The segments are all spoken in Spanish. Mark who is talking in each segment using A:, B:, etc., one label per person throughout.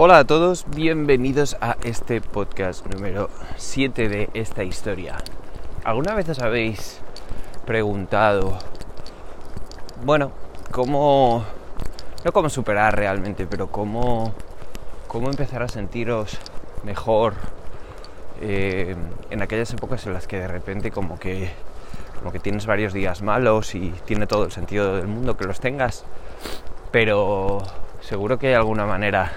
A: Hola a todos, bienvenidos a este podcast número 7 de esta historia. ¿Alguna vez os habéis preguntado, bueno, cómo, no cómo superar realmente, pero cómo, cómo empezar a sentiros mejor eh, en aquellas épocas en las que de repente como que, como que tienes varios días malos y tiene todo el sentido del mundo que los tengas, pero seguro que hay alguna manera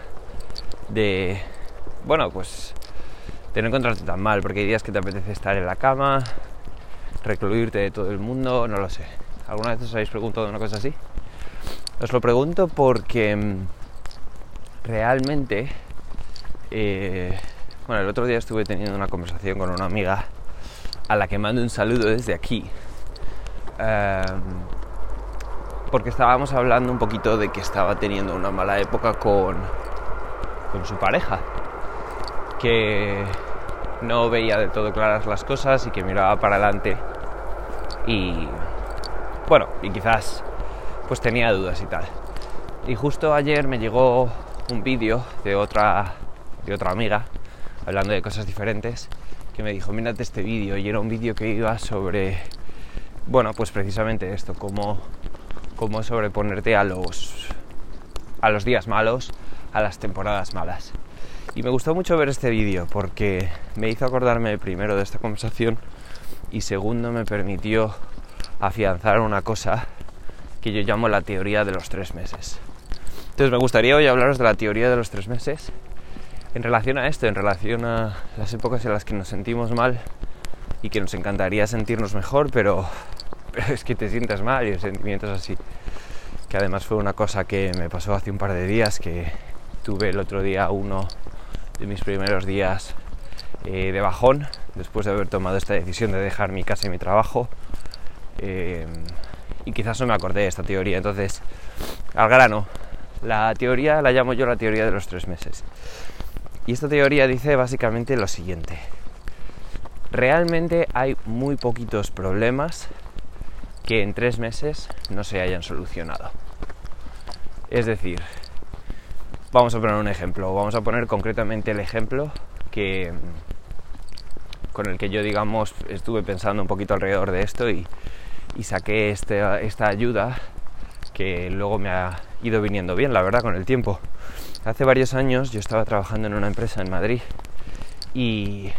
A: de, bueno, pues de no encontrarte tan mal, porque hay días que te apetece estar en la cama, recluirte de todo el mundo, no lo sé. ¿Alguna vez os habéis preguntado una cosa así? Os lo pregunto porque mm, realmente, eh, bueno, el otro día estuve teniendo una conversación con una amiga a la que mando un saludo desde aquí. Em, porque estábamos hablando un poquito de que estaba teniendo una mala época con, con su pareja, que no veía de todo claras las cosas y que miraba para adelante y bueno, y quizás pues tenía dudas y tal. Y justo ayer me llegó un vídeo de otra de otra amiga hablando de cosas diferentes que me dijo, "Mírate este vídeo" y era un vídeo que iba sobre bueno, pues precisamente esto, cómo cómo sobreponerte a los a los días malos, a las temporadas malas. Y me gustó mucho ver este vídeo porque me hizo acordarme primero de esta conversación y segundo me permitió afianzar una cosa que yo llamo la teoría de los tres meses. Entonces me gustaría hoy hablaros de la teoría de los tres meses en relación a esto, en relación a las épocas en las que nos sentimos mal y que nos encantaría sentirnos mejor, pero, pero es que te sientas mal y el sentimiento es así. Que además fue una cosa que me pasó hace un par de días, que tuve el otro día uno de mis primeros días eh, de bajón, después de haber tomado esta decisión de dejar mi casa y mi trabajo. Eh, y quizás no me acordé de esta teoría. Entonces, al grano, la teoría la llamo yo la teoría de los tres meses. Y esta teoría dice básicamente lo siguiente. Realmente hay muy poquitos problemas que en tres meses no se hayan solucionado. Es decir, vamos a poner un ejemplo, vamos a poner concretamente el ejemplo que con el que yo digamos estuve pensando un poquito alrededor de esto y, y saqué este, esta ayuda que luego me ha ido viniendo bien, la verdad, con el tiempo. Hace varios años yo estaba trabajando en una empresa en Madrid y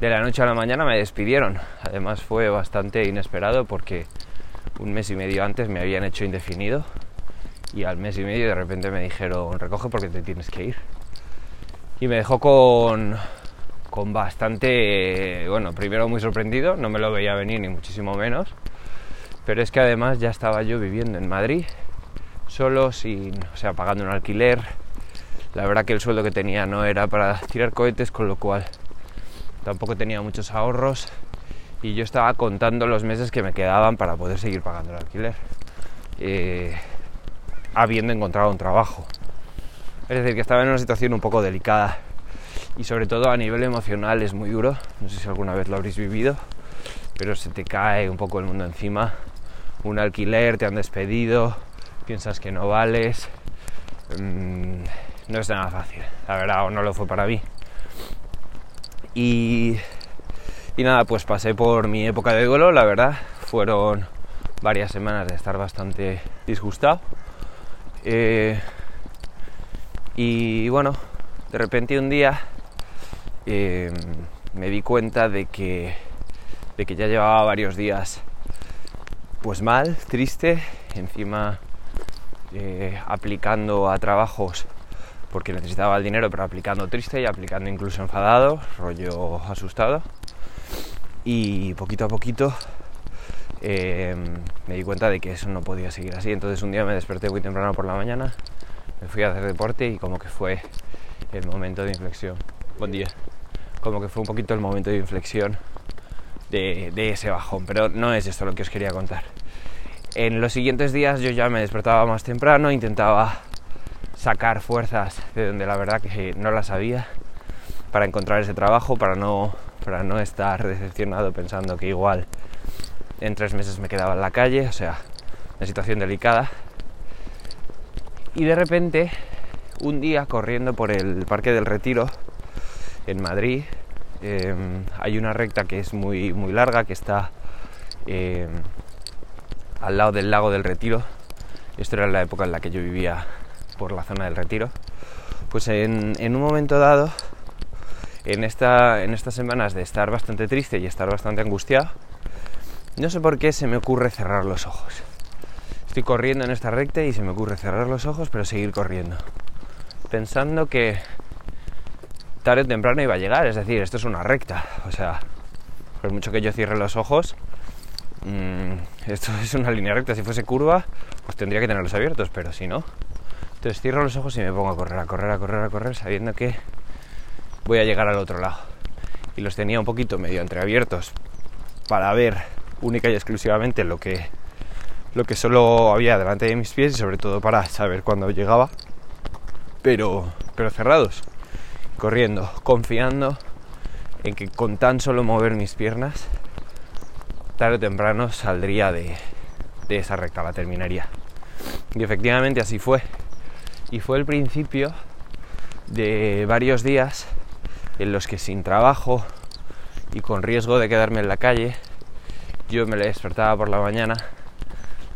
A: de la noche a la mañana me despidieron. Además fue bastante inesperado porque un mes y medio antes me habían hecho indefinido y al mes y medio de repente me dijeron recoge porque te tienes que ir. Y me dejó con, con bastante, bueno, primero muy sorprendido, no me lo veía venir ni muchísimo menos, pero es que además ya estaba yo viviendo en Madrid, solo, sin, o sea, pagando un alquiler. La verdad que el sueldo que tenía no era para tirar cohetes, con lo cual tampoco tenía muchos ahorros y yo estaba contando los meses que me quedaban para poder seguir pagando el alquiler, eh, habiendo encontrado un trabajo. Es decir, que estaba en una situación un poco delicada y sobre todo a nivel emocional es muy duro. No sé si alguna vez lo habréis vivido, pero se te cae un poco el mundo encima. Un alquiler, te han despedido, piensas que no vales. Mmm, no es nada fácil, la verdad, o no lo fue para mí. Y, y nada, pues pasé por mi época de duelo, la verdad. Fueron varias semanas de estar bastante disgustado. Eh, y bueno, de repente un día eh, me di cuenta de que, de que ya llevaba varios días pues mal, triste, encima eh, aplicando a trabajos porque necesitaba el dinero, pero aplicando triste y aplicando incluso enfadado, rollo asustado. Y poquito a poquito eh, me di cuenta de que eso no podía seguir así. Entonces un día me desperté muy temprano por la mañana, me fui a hacer deporte y como que fue el momento de inflexión. Buen día. Como que fue un poquito el momento de inflexión de, de ese bajón. Pero no es esto lo que os quería contar. En los siguientes días yo ya me despertaba más temprano, intentaba sacar fuerzas de donde la verdad que no las había para encontrar ese trabajo, para no, para no estar decepcionado pensando que igual en tres meses me quedaba en la calle, o sea, una situación delicada. Y de repente un día corriendo por el Parque del Retiro en Madrid. Em, hay una recta que es muy, muy larga, que está em, al lado del lago del Retiro. Esto era la época en la que yo vivía por la zona del Retiro. Pues en, un momento dado, en, esta, en estas semanas de estar bastante triste y estar bastante angustiado, no sé por qué se me ocurre cerrar los ojos. Estoy corriendo en esta recta y se me ocurre cerrar los ojos pero seguir corriendo. Pensando que tarde o temprano iba a llegar, es decir, esto es una recta. O sea, por mucho que yo cierre los ojos, mmm, esto es una línea recta. Si fuese curva, pues tendría que tenerlos abiertos, pero si no. Entonces cierro los ojos y me pongo a correr, a correr, a correr, a correr, sabiendo que voy a llegar al otro lado. Y los tenía un poquito medio entreabiertos para ver única y exclusivamente lo que, lo que solo había delante de mis pies y sobre todo para saber cuándo llegaba, pero, pero cerrados, corriendo, confiando en que con tan solo mover mis piernas, tarde o temprano saldría de, de esa recta, la terminaría. Y efectivamente así fue. Y fue el principio de varios días en los que sin trabajo y con riesgo de quedarme en la calle, yo me despertaba por la mañana,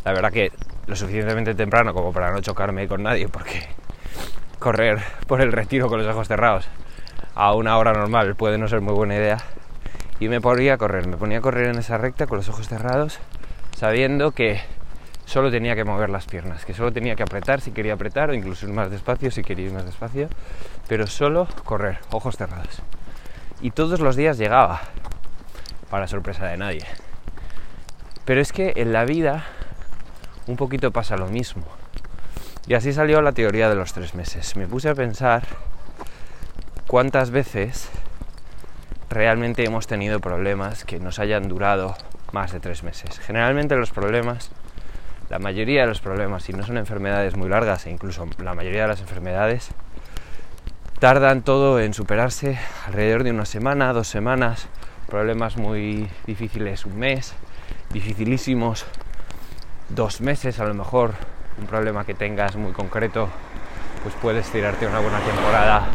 A: la verdad que lo suficientemente temprano como para no chocarme con nadie, porque correr por el retiro con los ojos cerrados a una hora normal puede no ser muy buena idea. Y me ponía a correr, me ponía a correr en esa recta con los ojos cerrados, sabiendo que solo tenía que mover las piernas, que solo tenía que apretar si quería apretar o incluso ir más despacio si quería ir más despacio, pero solo correr, ojos cerrados. Y todos los días llegaba, para sorpresa de nadie. Pero es que en la vida un poquito pasa lo mismo. Y así salió la teoría de los tres meses. Me puse a pensar cuántas veces realmente hemos tenido problemas que nos hayan durado más de tres meses. Generalmente los problemas, la mayoría de los problemas, si no son enfermedades muy largas e incluso la mayoría de las enfermedades, tardan todo en superarse alrededor de una semana, dos semanas, problemas muy difíciles un mes, dificilísimos dos meses a lo mejor un problema que tengas muy concreto pues puedes tirarte una buena temporada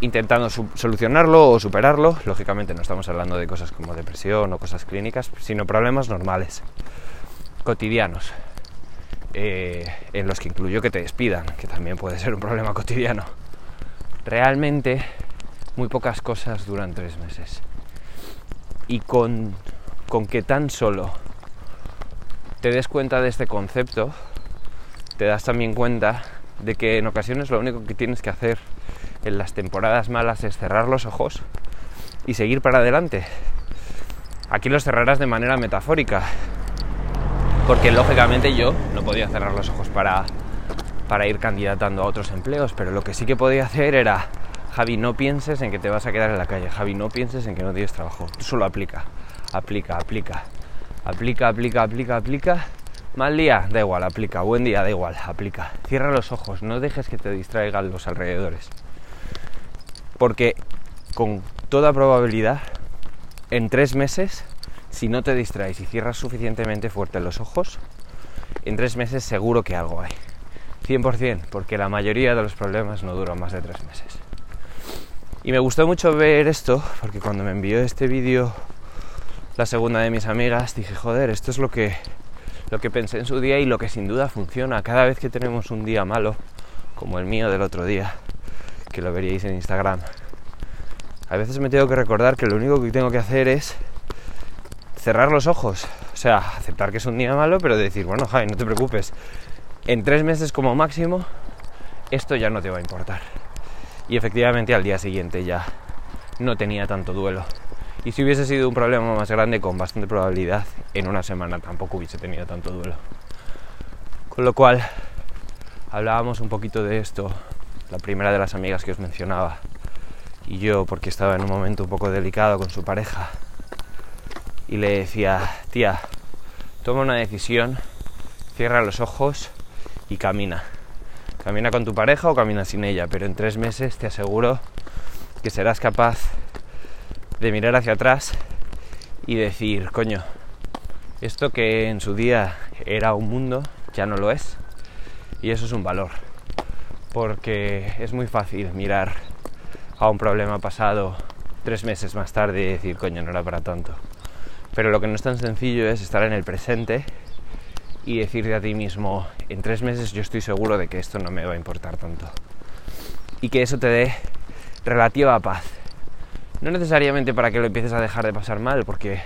A: intentando solucionarlo o superarlo. Lógicamente no estamos hablando de cosas como depresión o cosas clínicas sino problemas normales cotidianos eh, en los que incluyo que te despidan que también puede ser un problema cotidiano. Realmente muy pocas cosas duran tres meses. Y con con que tan solo te des cuenta de este concepto, te das también cuenta de que en ocasiones lo único que tienes que hacer en las temporadas malas es cerrar los ojos y seguir para adelante. Aquí los cerrarás de manera metafórica, porque lógicamente yo no podía cerrar los ojos para, para ir candidatando a otros empleos, pero lo que sí que podía hacer era, Javi, no pienses en que te vas a quedar en la calle, Javi, no pienses en que no tienes trabajo, tú solo aplica aplica, aplica, aplica, aplica, aplica, aplica. Mal día, da igual, aplica. Buen día, da igual, aplica. Cierra los ojos, no dejes que te distraigan los alrededores. Porque con toda probabilidad, en tres meses, si no te distraes y cierras suficientemente fuerte los ojos, en tres meses seguro que algo hay. 100%, porque la mayoría de los problemas no duran más de tres meses. Y me gustó mucho ver esto, porque cuando me envió este vídeo la segunda de mis amigas, dije, joder, esto es lo que, lo que pensé en su día y lo que sin duda funciona. Cada vez que tenemos un día malo, como el mío del otro día, que lo veríais en Instagram, a veces me tengo que recordar que lo único que tengo que hacer es cerrar los ojos. O sea, aceptar que es un día malo, pero decir, bueno, Javi, no te preocupes. En tres meses como máximo, esto ya no te va a importar. Y efectivamente al día siguiente ya no tenía tanto duelo. Y si hubiese sido un problema más grande, con bastante probabilidad, en una semana tampoco hubiese tenido tanto duelo. Con lo cual, hablábamos un poquito de esto, la primera de las amigas que os mencionaba, y yo, porque estaba en un momento un poco delicado con su pareja, y le decía, tía, toma una decisión, cierra los ojos y camina. Camina con tu pareja o camina sin ella, pero en tres meses te aseguro que serás capaz de mirar hacia atrás y decir, coño, esto que en su día era un mundo, ya no lo es. Y eso es un valor. porque es muy fácil mirar a un problema pasado tres meses más tarde y decir, coño, no era para tanto. Pero lo que no es tan sencillo es estar en el presente y decirte a ti mismo, en tres meses yo estoy seguro de que esto no me va a importar tanto. Y que eso te dé relativa paz. No necesariamente para que lo empieces a dejar de pasar mal, porque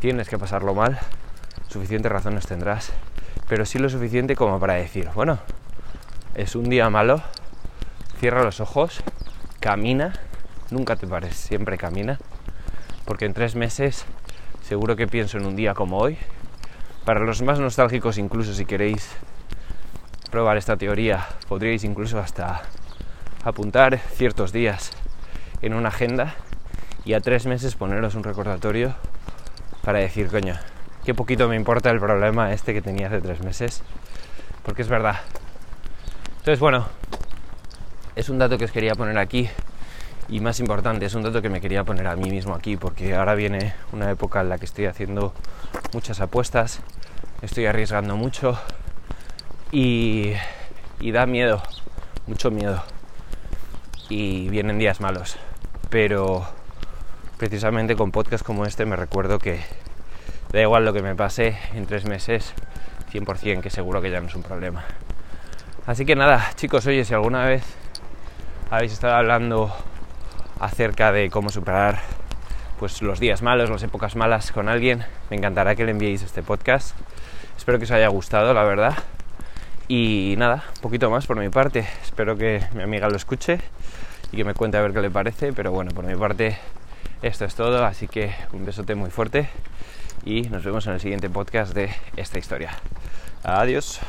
A: tienes que pasarlo mal, suficientes razones tendrás, pero sí lo suficiente como para decir, bueno, es un día malo, cierra los ojos, camina, nunca te pares, siempre camina, porque en tres meses seguro que pienso en un día como hoy. Para los más nostálgicos, incluso si queréis probar esta teoría, podríais incluso hasta apuntar ciertos días en una agenda y a tres meses poneros un recordatorio para decir, coño, qué poquito me importa el problema este que tenía hace tres meses, porque es verdad, entonces, bueno, es un dato que os quería poner aquí y más importante, es un dato que me quería poner a mí mismo aquí porque ahora viene una época en la que estoy haciendo muchas apuestas, estoy arriesgando mucho y, y da miedo, mucho miedo. Y vienen días malos, pero precisamente con podcast como este me recuerdo que da igual lo que me pase en tres meses, 100% que seguro que ya no es un problema. Así que nada, chicos, oye, si alguna vez habéis estado hablando acerca de cómo superar pues los días malos, las épocas malas con alguien, me encantará que le enviéis este podcast. Espero que os haya gustado, la verdad. Y nada, un poquito más por mi parte. Espero que mi amiga lo escuche y que me cuente a ver qué le parece. Pero bueno, por mi parte esto es todo. Así que un besote muy fuerte y nos vemos en el siguiente podcast de esta historia. Adiós.